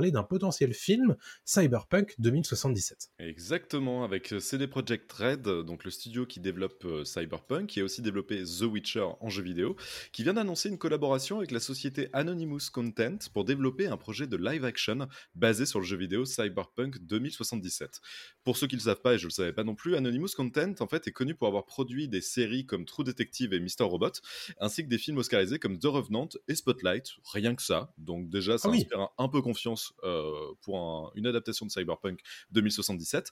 d'un potentiel film Cyberpunk 2077. Exactement, avec CD Projekt Red, donc le studio qui développe euh, Cyberpunk, qui a aussi développé The Witcher en jeu vidéo, qui vient d'annoncer une collaboration avec la société Anonymous Content pour développer un projet de live action basé sur le jeu vidéo Cyberpunk 2077. Pour ceux qui ne le savent pas, et je ne le savais pas non plus, Anonymous Content en fait est connu pour avoir produit des séries comme True Detective et Mr. Robot, ainsi que des films oscarisés comme The Revenant et Spotlight, rien que ça. Donc déjà, ça Ah oui. inspire un, peu confiance euh, pour un- une adaptation de Cyberpunk 2077.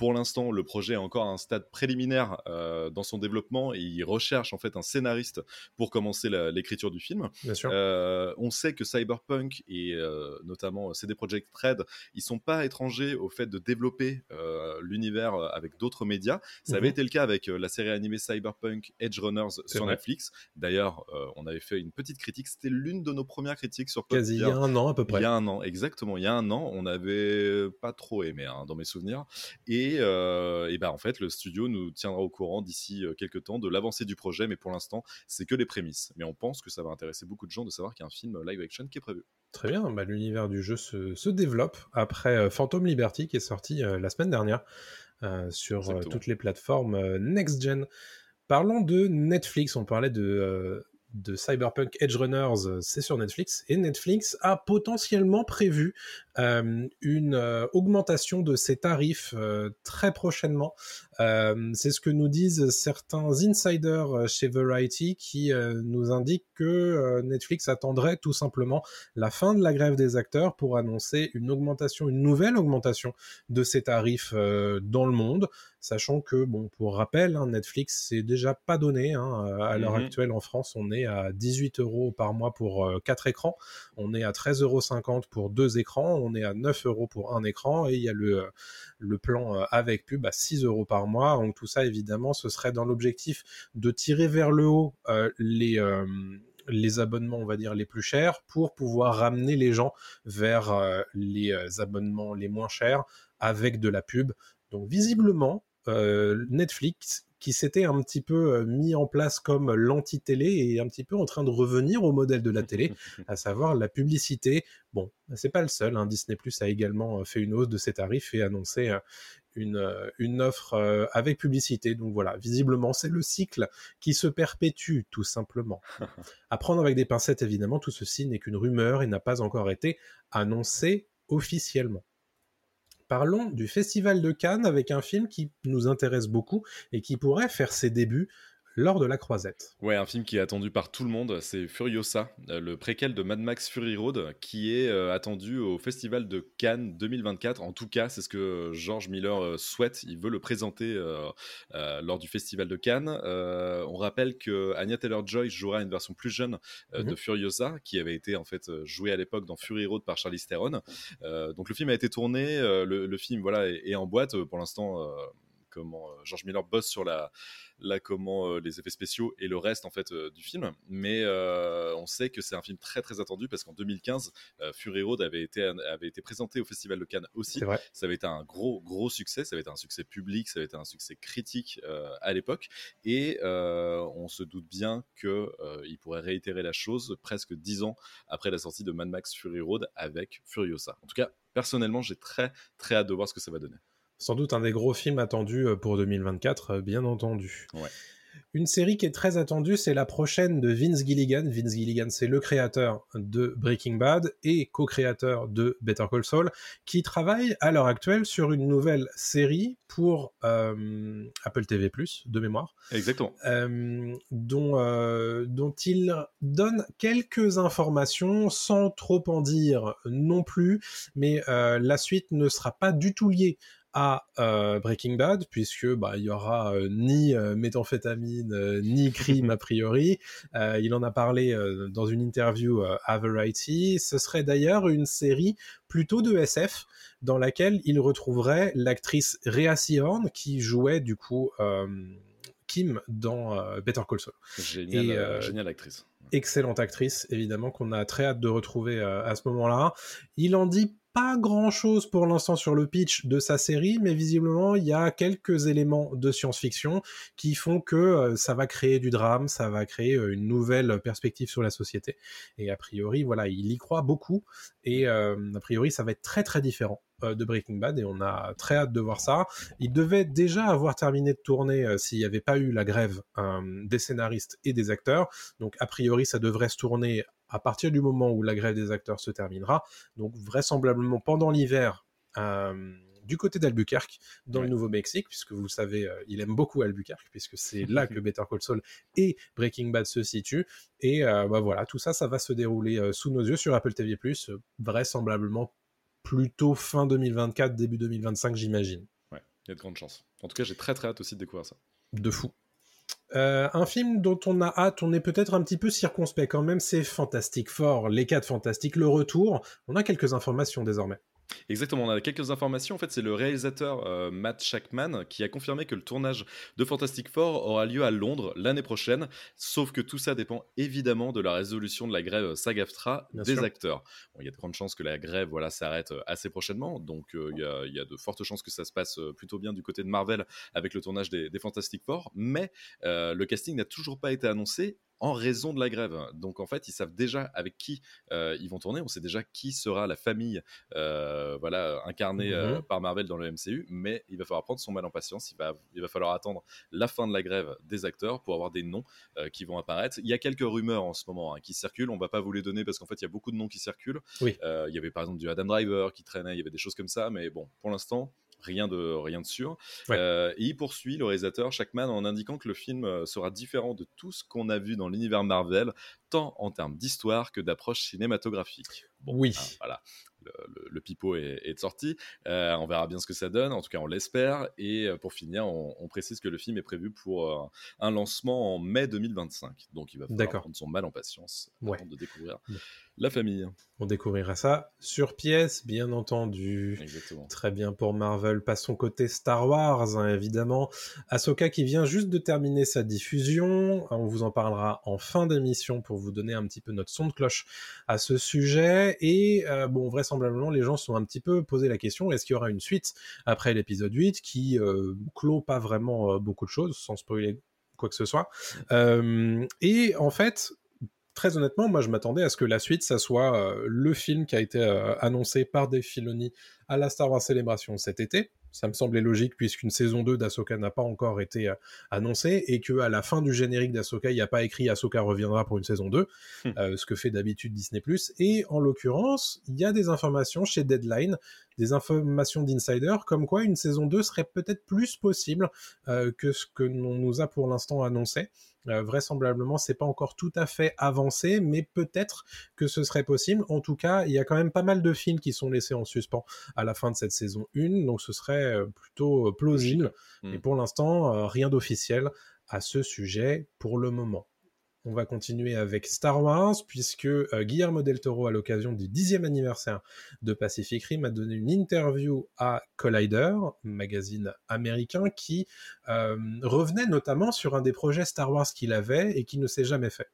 Pour l'instant, le projet est encore à un stade préliminaire euh, dans son développement et il recherche en fait un scénariste pour commencer l'écriture du film. Bien sûr. Euh, on sait que Cyberpunk et euh, notamment CD Projekt Red, ils sont pas étrangers au fait de développer l'univers avec d'autres médias. Ça avait Mhm. été le cas avec la série animée Cyberpunk Edge Runners sur vrai. Netflix. D'ailleurs, on avait fait une petite critique. C'était l'une de nos premières critiques sur Quasi il y a un an à peu près. Il y a un an, exactement. Il y a un an, on n'avait pas trop aimé hein, dans mes souvenirs. Et, euh, et ben en fait, le studio nous tiendra au courant d'ici euh, quelques temps de l'avancée du projet, mais pour l'instant, c'est que les prémices. Mais on pense que ça va intéresser beaucoup de gens de savoir qu'il y a un film live action qui est prévu. Très bien, bah, l'univers du jeu se, se développe après euh, Phantom Liberty qui est sorti euh, la semaine dernière euh, sur euh, toutes les plateformes euh, next-gen. Parlons de Netflix, on parlait de, euh, de Cyberpunk Edge Runners, euh, c'est sur Netflix, et Netflix a potentiellement prévu euh, une euh, augmentation de ses tarifs euh, très prochainement. C'est ce que nous disent certains insiders chez Variety qui nous indiquent que Netflix attendrait tout simplement la fin de la grève des acteurs pour annoncer une augmentation, une nouvelle augmentation de ses tarifs dans le monde, sachant que, bon, pour rappel, hein, Netflix c'est déjà pas donné. hein, à l'heure Mhm. actuelle en France, on est à 18 euros par mois pour euh, 4 écrans, on est à 13,50 euros pour deux écrans, on est à 9 euros pour un écran, et il y a le, le plan euh, avec pub à 6 euros par mois. Donc tout ça, évidemment, ce serait dans l'objectif de tirer vers le haut euh, les... euh, abonnements, on va dire, les plus chers pour pouvoir ramener les gens vers euh, les euh, abonnements les moins chers avec de la pub. Donc visiblement, euh, Netflix, qui s'était un petit peu mis en place comme l'anti-télé, est un petit peu en train de revenir au modèle de la télé, à savoir la publicité. Bon, c'est pas le seul. hein. Disney Plus a également fait une hausse de ses tarifs et annoncé une, une offre avec publicité. Donc voilà, visiblement, c'est le cycle qui se perpétue, tout simplement. À prendre avec des pincettes, évidemment, tout ceci n'est qu'une rumeur et n'a pas encore été annoncé officiellement. Parlons du Festival de Cannes avec un film qui nous intéresse beaucoup et qui pourrait faire ses débuts lors de la croisette. Ouais, un film qui est attendu par tout le monde, c'est Furiosa, euh, le préquel de Mad Max Fury Road, qui est euh, attendu au Festival de Cannes 2024. En tout cas, c'est ce que George Miller euh, souhaite. Il veut le présenter euh, lors du Festival de Cannes. On rappelle que Anya Taylor-Joy jouera une version plus jeune euh, de Mhm. Furiosa, qui avait été en fait jouée à l'époque dans Fury Road par Charlize Theron. Donc le film a été tourné, le, le film voilà est, est en boîte pour l'instant. Comment euh, George Miller bosse sur la là comment euh, les effets spéciaux et le reste en fait euh, du film. Mais on sait que c'est un film très très attendu parce qu'en 2015 euh, Fury Road avait été avait été présenté au festival de Cannes aussi. Ça avait été un gros gros succès. Ça avait été un succès public ça avait été un succès critique à l'époque. Et on se doute bien que il pourrait réitérer la chose presque dix ans après la sortie de Mad Max Fury Road avec Furiosa. En tout cas personnellement j'ai très très hâte de voir ce que ça va donner Sans doute un des gros films attendus euh, pour 2024, euh, bien entendu. Ouais. Une série qui est très attendue, c'est la prochaine de Vince Gilligan. Vince Gilligan, c'est le créateur de Breaking Bad et co-créateur de Better Call Saul, qui travaille à l'heure actuelle sur une nouvelle série pour euh, Apple TV+, de mémoire, exactement euh, dont, euh, dont il donne quelques informations sans trop en dire non plus, mais la suite ne sera pas du tout liée à Breaking Bad, puisque bah, il y aura ni méthamphétamine ni crime a priori. il en a parlé dans une interview à Variety. Ce serait d'ailleurs une série plutôt de SF dans laquelle il retrouverait l'actrice Rhea Seahorn qui jouait du coup Kim dans Better Call Saul. Génial, actrice excellente actrice, évidemment, qu'on a très hâte de retrouver à ce moment-là. Il en dit pas grand chose pour l'instant sur le pitch de sa série, mais visiblement il y a quelques éléments de science-fiction qui font que euh, ça va créer du drame, ça va créer euh, une nouvelle perspective sur la société. Et a priori, voilà, il y croit beaucoup et euh, a priori ça va être très très différent de Breaking Bad et on a très hâte de voir ça. Il devait déjà avoir terminé de tourner s'il n'y avait pas eu la grève des scénaristes et des acteurs. Donc a priori ça devrait se tourner à partir du moment où la grève des acteurs se terminera, donc vraisemblablement pendant l'hiver, euh, du côté d'Albuquerque, dans le Nouveau-Mexique, puisque vous le savez, euh, il aime beaucoup Albuquerque, puisque c'est là que Better Call Saul et Breaking Bad se situent. Et euh, bah voilà, tout ça, ça va se dérouler sous nos yeux sur Apple TV+, vraisemblablement plutôt fin 2024, début 2025, j'imagine. Ouais, il y a de grandes chances. En tout cas, j'ai très très hâte aussi de découvrir ça. De fou. Euh, un film dont on a hâte, on est peut-être un petit peu circonspect quand même, c'est Fantastic Four, les 4 Fantastiques, le retour. On a quelques informations désormais. Exactement, on a quelques informations. En fait, c'est le réalisateur euh, Matt Shackman qui a confirmé que le tournage de Fantastic Four aura lieu à Londres l'année prochaine. Sauf que tout ça dépend évidemment de la résolution de la grève SAG-AFTRA des acteurs. il y a de grandes chances que la grève voilà, s'arrête euh, assez prochainement. Donc, euh, il, y a, de fortes chances que ça se passe plutôt bien du côté de Marvel avec le tournage des, des Fantastic Four. Mais le casting n'a toujours pas été annoncé en raison de la grève. Donc en fait, ils savent déjà avec qui euh, ils vont tourner. On sait déjà qui sera la famille, euh, voilà, incarnée euh, mhm. par Marvel dans le MCU. Mais il va falloir prendre son mal en patience. Il va, il va falloir attendre la fin de la grève des acteurs pour avoir des noms qui vont apparaître. Il y a quelques rumeurs en ce moment hein, qui circulent. On va pas vous les donner parce qu'en fait, il y a beaucoup de noms qui circulent. il y avait par exemple du Adam Driver qui traînait. Il y avait des choses comme ça. Mais bon, pour l'instant, rien de, rien de sûr. Euh, et il poursuit le réalisateur Shackman en indiquant que le film euh, sera différent de tout ce qu'on a vu dans l'univers Marvel, tant en termes d'histoire que d'approche cinématographique. oui. Hein, voilà le, pipeau est, est sorti. Euh, on verra bien ce que ça donne. En tout cas, on l'espère. Et euh, pour finir, on, précise que le film est prévu pour euh, un lancement en mai 2025. Donc, il va falloir prendre son mal en patience avant de découvrir la famille. On découvrira ça sur pièce, bien entendu. Exactement. Très bien pour Marvel. Passons côté Star Wars, hein, évidemment. Ahsoka qui vient juste de terminer sa diffusion. On vous en parlera en fin d'émission pour vous donner un petit peu notre son de cloche à ce sujet. Et bon, vrai vraisemblablement, les gens sont un petit peu posé la question est-ce qu'il y aura une suite après l'épisode 8 qui euh, clôt pas vraiment euh, beaucoup de choses, sans spoiler quoi que ce soit. Euh, et en fait, très honnêtement, moi je m'attendais à ce que la suite, ça soit le film qui a été annoncé par Dave Filoni à la Star Wars Celebration cet été. Ça me semblait logique puisqu'une saison 2 d'Asoka n'a pas encore été euh, annoncée et que à la fin du générique d'Asoka, il n'y a pas écrit Asoka reviendra pour une saison 2, hmm. euh, ce que fait d'habitude Disney+. Et en l'occurrence, il y a des informations chez Deadline, des informations d'insider, comme quoi une saison 2 serait peut-être plus possible euh, que ce que l'on nous a pour l'instant annoncé. Euh, vraisemblablement, c'est pas encore tout à fait avancé, mais peut-être que ce serait possible. En tout cas, il y a quand même pas mal de films qui sont laissés en suspens à la fin de cette saison 1, donc ce serait euh, plutôt euh, plausible. Et hmm. pour l'instant, rien d'officiel à ce sujet pour le moment. On va continuer avec Star Wars, puisque euh, Guillermo del Toro, à l'occasion du dixième anniversaire de Pacific Rim, a donné une interview à Collider, magazine américain, qui euh, revenait notamment sur un des projets Star Wars qu'il avait et qui ne s'est jamais fait.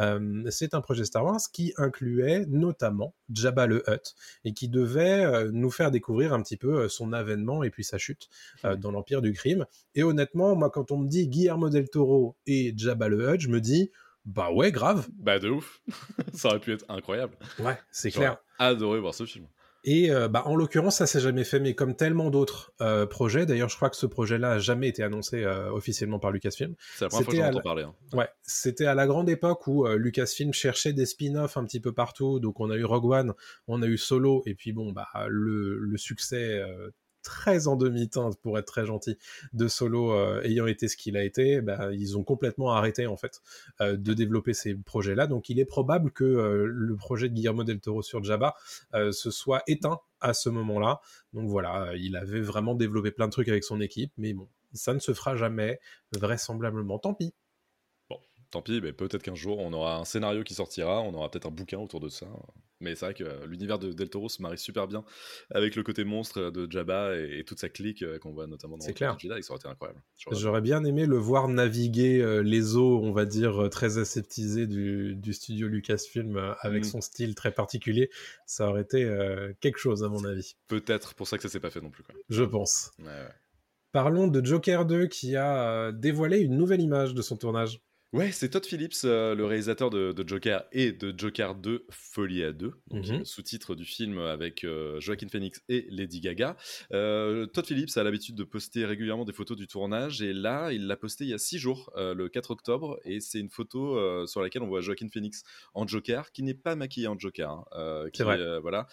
Euh, c'est un projet Star Wars qui incluait notamment Jabba le Hutt et qui devait nous faire découvrir un petit peu son avènement et puis sa chute dans l'Empire du Crime. Et honnêtement, moi, quand on me dit Guillermo del Toro et Jabba le Hutt, je me dis bah ouais, grave. Bah de ouf. ça aurait pu être incroyable. Ouais, c'est clair. Adoré voir ce film. Et euh, bah, en l'occurrence, ça s'est jamais fait, mais comme tellement d'autres euh, projets, d'ailleurs, je crois que ce projet-là a jamais été annoncé euh, officiellement par Lucasfilm. C'est la première fois que j'entends parler. Hein. Ouais, c'était à la grande époque où Lucasfilm cherchait des spin-offs un petit peu partout. Donc, on a eu Rogue One, on a eu Solo, et puis bon, bah le, le succès très en demi-teinte, pour être très gentil, de Solo euh, ayant été ce qu'il a été, bah, ils ont complètement arrêté en fait euh, de développer ces projets-là. Donc il est probable que euh, le projet de Guillermo del Toro sur Jabba se soit éteint à ce moment-là. Donc voilà, il avait vraiment développé plein de trucs avec son équipe, mais bon, ça ne se fera jamais, vraisemblablement. Tant pis tant pis, mais peut-être qu'un jour on aura un scénario qui sortira, on aura peut-être un bouquin autour de ça. Mais c'est vrai que euh, l'univers de Del Toro se marie super bien avec le côté monstre de Jabba et, toute sa clique euh, qu'on voit notamment dans le clair. Jedi, ça aurait été incroyable. J'aurais bien aimé le voir naviguer euh, les eaux, on va dire, très aseptisées du, du studio Lucasfilm avec mm. son style très particulier. Ça aurait été quelque chose, à mon avis. Peut-être pour ça que ça s'est pas fait non plus. Quoi. Je pense. Parlons de Joker 2 qui a dévoilé une nouvelle image de son tournage. Ouais, c'est Todd Phillips, euh, le réalisateur de, Joker et de Joker 2, Folie à 2, mhm. sous-titre du film avec euh, Joaquin Phoenix et Lady Gaga. Euh, Todd Phillips a l'habitude de poster régulièrement des photos du tournage et là, il l'a posté il y a six jours, le 4 octobre, et c'est une photo sur laquelle on voit Joaquin Phoenix en Joker, qui n'est pas maquillé en Joker, hein, qui, vrai. voilà,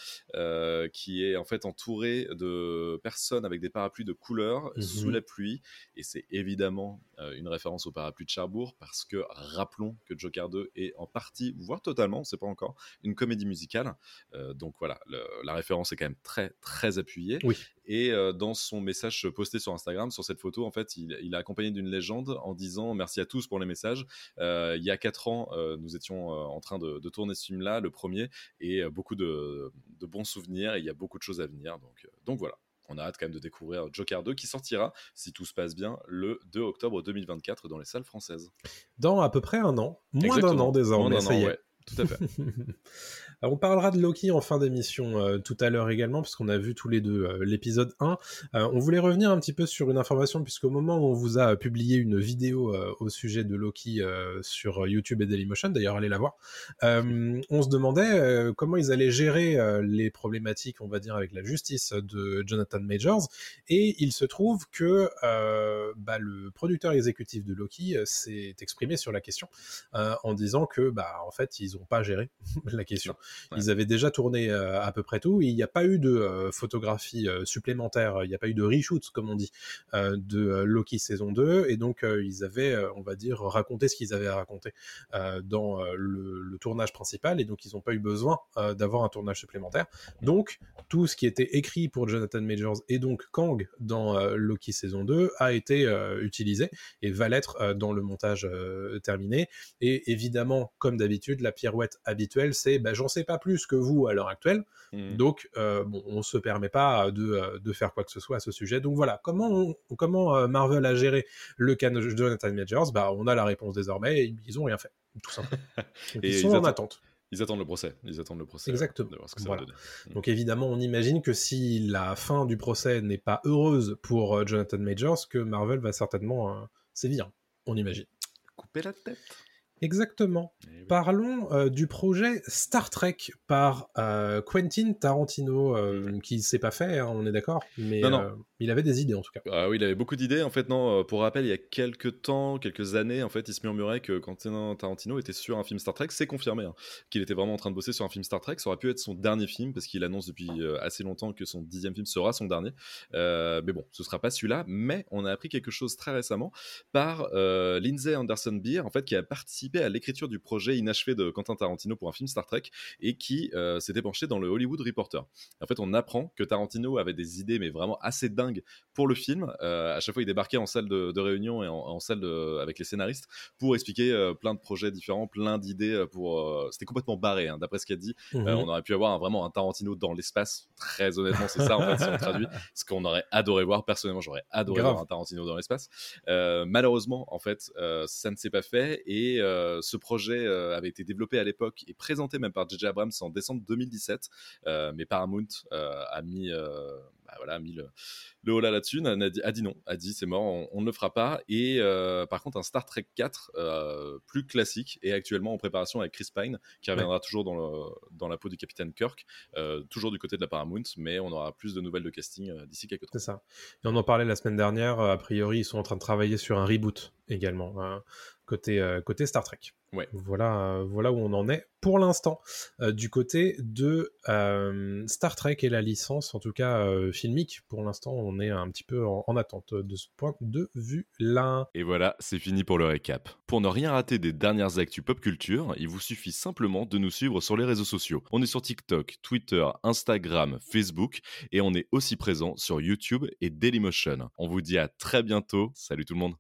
qui est en fait entouré de personnes avec des parapluies de couleur sous mhm. la pluie, et c'est évidemment une référence au parapluie de Cherbourg parce que rappelons que Joker 2 est en partie, voire totalement, on ne sait pas encore, une comédie musicale. Euh, donc voilà, la référence est quand même très très appuyée. Oui. Et euh, dans son message posté sur Instagram, sur cette photo, en fait, il, il a accompagné d'une légende en disant merci à tous pour les messages. Euh, il y a quatre ans, nous étions en train de, tourner ce film-là, le premier, et beaucoup de, de, bons souvenirs. Et il y a beaucoup de choses à venir. Donc, donc voilà on a hâte quand même de découvrir Joker 2 qui sortira, si tout se passe bien, le 2 octobre 2024 dans les salles françaises. Dans à peu près un an, moins d'un an désormais, ça y est. tout à fait. on parlera de Loki en fin d'émission euh, tout à l'heure également, puisqu'on a vu tous les deux euh, l'épisode 1. Euh, on voulait revenir un petit peu sur une information, puisqu'au moment où on vous a publié une vidéo au sujet de Loki sur YouTube et Dailymotion, d'ailleurs allez la voir, on se demandait comment ils allaient gérer les problématiques, on va dire, avec la justice de Jonathan Majors, et il se trouve que bah, le producteur exécutif de Loki s'est exprimé sur la question en disant que, bah, en fait, ils n'ont pas géré la question. Ils avaient déjà tourné euh, à peu près tout. Il n'y a pas eu de euh, photographie euh, supplémentaire, il n'y a pas eu de reshoot, comme on dit, de Loki saison 2. Et donc, ils avaient, on va dire, raconté ce qu'ils avaient à raconter dans le, tournage principal. Et donc, ils n'ont pas eu besoin d'avoir un tournage supplémentaire. Donc, tout ce qui était écrit pour Jonathan Majors et donc Kang dans Loki saison 2 a été utilisé et va l'être dans le montage terminé. Et évidemment, comme d'habitude, la pirouette habituelle, c'est bah, j'en sais pas plus que vous à l'heure actuelle, mmh. donc euh, bon, on se permet pas de, euh, de, faire quoi que ce soit à ce sujet. Donc voilà, comment, comment euh, Marvel a géré le cas de Jonathan Majors? Bah, on a la réponse désormais. ils ont rien fait, tout simplement. ils sont en attente. Ils attendent le procès. Ils attendent le procès. Exactement. Mmh. Donc évidemment, on imagine que si la fin du procès n'est pas heureuse pour Jonathan Majors, que Marvel va certainement sévir. On imagine. Couper la tête. Exactement. Eh Parlons euh, du projet Star Trek par euh, Quentin Tarantino, euh, mm. qui s'est pas fait, hein, on est d'accord, mais il avait des idées en tout cas. Ah oui, il avait beaucoup d'idées. En fait, non. pour rappel, il y a quelques temps, quelques années, en fait, il se murmurait que Quentin Tarantino était sur un film Star Trek. C'est confirmé hein, qu'il était vraiment en train de bosser sur un film Star Trek. Ça aurait pu être son dernier film parce qu'il annonce depuis assez longtemps que son dixième film sera son dernier. mais bon, ce sera pas celui-là. Mais on a appris quelque chose très récemment par Lindsay Anderson Beer, en fait, qui a participé à l'écriture du projet inachevé de Quentin Tarantino pour un film Star Trek et qui euh, s'était penché dans le Hollywood Reporter. En fait, on apprend que Tarantino avait des idées, mais vraiment assez dingues pour le film. Euh, à chaque fois, il débarquait en salle de, réunion et en, salle avec les scénaristes pour expliquer euh, plein de projets différents, plein d'idées. pour. C'était complètement barré, hein, d'après ce qu'il a dit. Mhm. on aurait pu avoir vraiment un Tarantino dans l'espace. Très honnêtement, c'est ça en fait si on traduit. Ce qu'on aurait adoré voir. Personnellement, j'aurais adoré voir un Tarantino dans l'espace. malheureusement, en fait, ça ne s'est pas fait et euh, ce projet euh, avait été développé à l'époque et présenté même par J.J. Abrams en décembre 2017, euh, mais Paramount a mis voilà, mis le, le holà là-dessus, a, dit non, a dit c'est mort, on, ne le fera pas. Et par contre, un Star Trek 4 plus classique est actuellement en préparation avec Chris Pine, qui reviendra toujours dans, le, dans, la peau du capitaine Kirk, toujours du côté de la Paramount, mais on aura plus de nouvelles de casting d'ici quelques temps. C'est ça. Et on en parlait la semaine dernière, a priori, ils sont en train de travailler sur un reboot également. Côté, euh, côté Star Trek. Ouais. Voilà, voilà où on en est pour l'instant du côté de Star Trek et la licence, en tout cas filmique. Pour l'instant, on est un petit peu en, en, attente de ce point de vue-là. Et voilà, c'est fini pour le récap. Pour ne rien rater des dernières actus pop culture, il vous suffit simplement de nous suivre sur les réseaux sociaux. On est sur TikTok, Twitter, Instagram, Facebook et on est aussi présent sur YouTube et Dailymotion. On vous dit à très bientôt. Salut tout le monde.